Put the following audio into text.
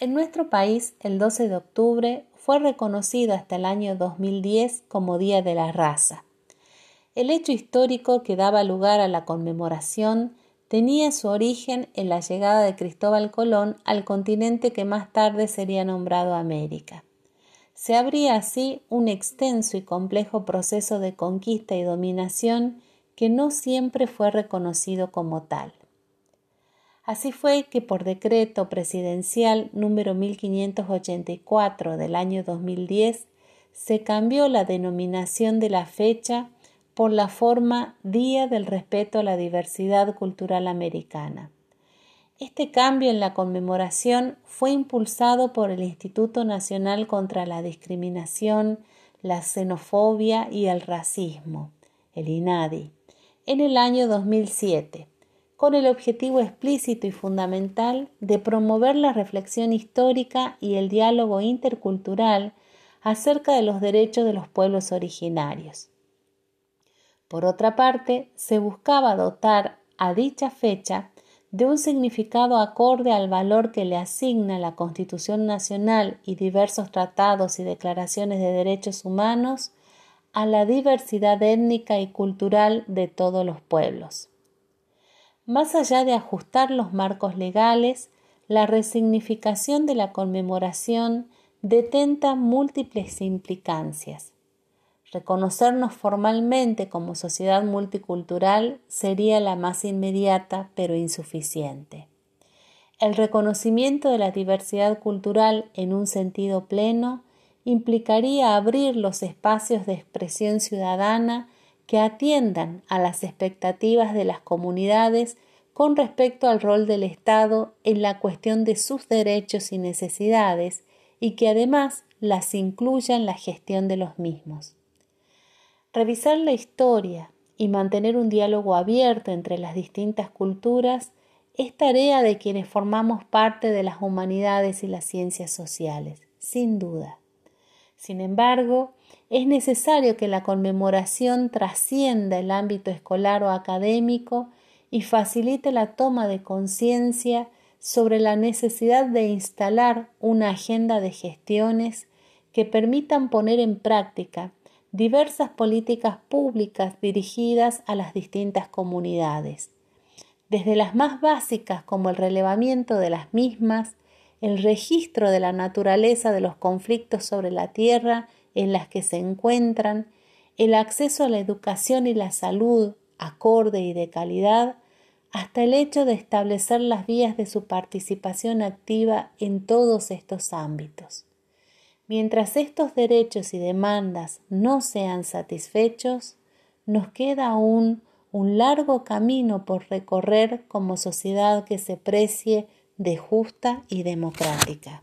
En nuestro país, el 12 de octubre fue reconocido hasta el año 2010 como Día de la Raza. El hecho histórico que daba lugar a la conmemoración tenía su origen en la llegada de Cristóbal Colón al continente que más tarde sería nombrado América. Se abría así un extenso y complejo proceso de conquista y dominación que no siempre fue reconocido como tal. Así fue que por decreto presidencial número 1584 del año 2010 se cambió la denominación de la fecha por la forma Día del Respeto a la Diversidad Cultural Americana. Este cambio en la conmemoración fue impulsado por el Instituto Nacional contra la Discriminación, la Xenofobia y el Racismo, el INADI, en el año 2007 con el objetivo explícito y fundamental de promover la reflexión histórica y el diálogo intercultural acerca de los derechos de los pueblos originarios. Por otra parte, se buscaba dotar a dicha fecha de un significado acorde al valor que le asigna la Constitución Nacional y diversos tratados y declaraciones de derechos humanos a la diversidad étnica y cultural de todos los pueblos. Más allá de ajustar los marcos legales, la resignificación de la conmemoración detenta múltiples implicancias. Reconocernos formalmente como sociedad multicultural sería la más inmediata pero insuficiente. El reconocimiento de la diversidad cultural en un sentido pleno implicaría abrir los espacios de expresión ciudadana que atiendan a las expectativas de las comunidades con respecto al rol del Estado en la cuestión de sus derechos y necesidades y que además las incluya en la gestión de los mismos. Revisar la historia y mantener un diálogo abierto entre las distintas culturas es tarea de quienes formamos parte de las humanidades y las ciencias sociales, sin duda. Sin embargo, es necesario que la conmemoración trascienda el ámbito escolar o académico y facilite la toma de conciencia sobre la necesidad de instalar una agenda de gestiones que permitan poner en práctica diversas políticas públicas dirigidas a las distintas comunidades, desde las más básicas como el relevamiento de las mismas, el registro de la naturaleza de los conflictos sobre la tierra en las que se encuentran, el acceso a la educación y la salud acorde y de calidad, hasta el hecho de establecer las vías de su participación activa en todos estos ámbitos. Mientras estos derechos y demandas no sean satisfechos, nos queda aún un largo camino por recorrer como sociedad que se precie de justa y democrática.